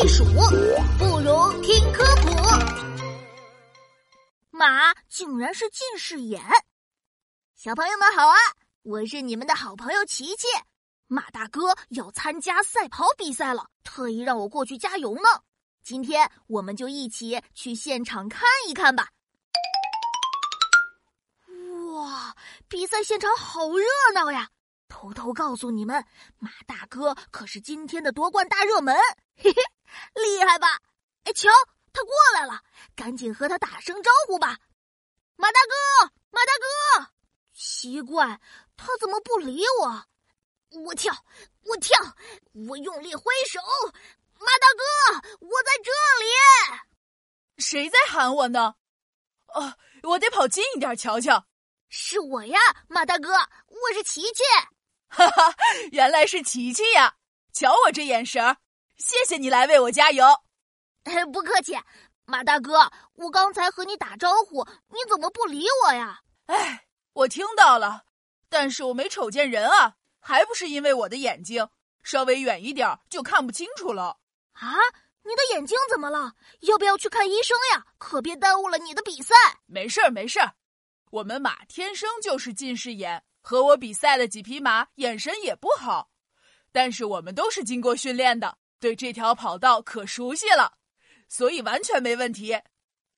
避暑，不如听科普。马竟然是近视眼！小朋友们好啊，我是你们的好朋友琪琪。马大哥要参加赛跑比赛了，特意让我过去加油呢。今天我们就一起去现场看一看吧。哇，比赛现场好热闹呀！偷偷告诉你们，马大哥可是今天的夺冠大热门，嘿嘿，厉害吧？哎，瞧，他过来了，赶紧和他打声招呼吧。马大哥，马大哥，奇怪，他怎么不理我？我跳，我跳，我用力挥手，马大哥，我在这里。谁在喊我呢？哦，我得跑近一点瞧瞧。是我呀，马大哥，我是琪琪。哈哈，原来是琪琪呀！瞧我这眼神儿，谢谢你来为我加油。不客气，马大哥，我刚才和你打招呼，你怎么不理我呀？哎，我听到了，但是我没瞅见人啊，还不是因为我的眼睛稍微远一点就看不清楚了。啊，你的眼睛怎么了？要不要去看医生呀？可别耽误了你的比赛。没事儿，没事儿，我们马天生就是近视眼。和我比赛的几匹马眼神也不好，但是我们都是经过训练的，对这条跑道可熟悉了，所以完全没问题。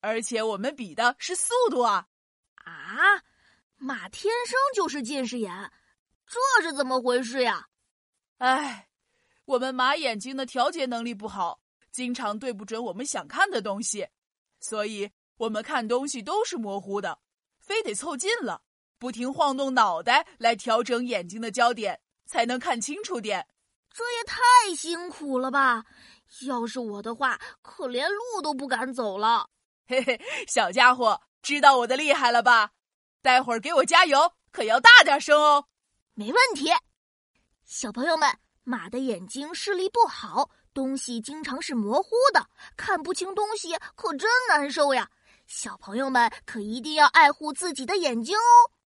而且我们比的是速度啊！啊，马天生就是近视眼，这是怎么回事呀？唉，我们马眼睛的调节能力不好，经常对不准我们想看的东西，所以我们看东西都是模糊的，非得凑近了。不停晃动脑袋来调整眼睛的焦点，才能看清楚点。这也太辛苦了吧！要是我的话，可连路都不敢走了。嘿嘿，小家伙，知道我的厉害了吧？待会儿给我加油，可要大点声哦。没问题。小朋友们，马的眼睛视力不好，东西经常是模糊的，看不清东西可真难受呀。小朋友们可一定要爱护自己的眼睛哦。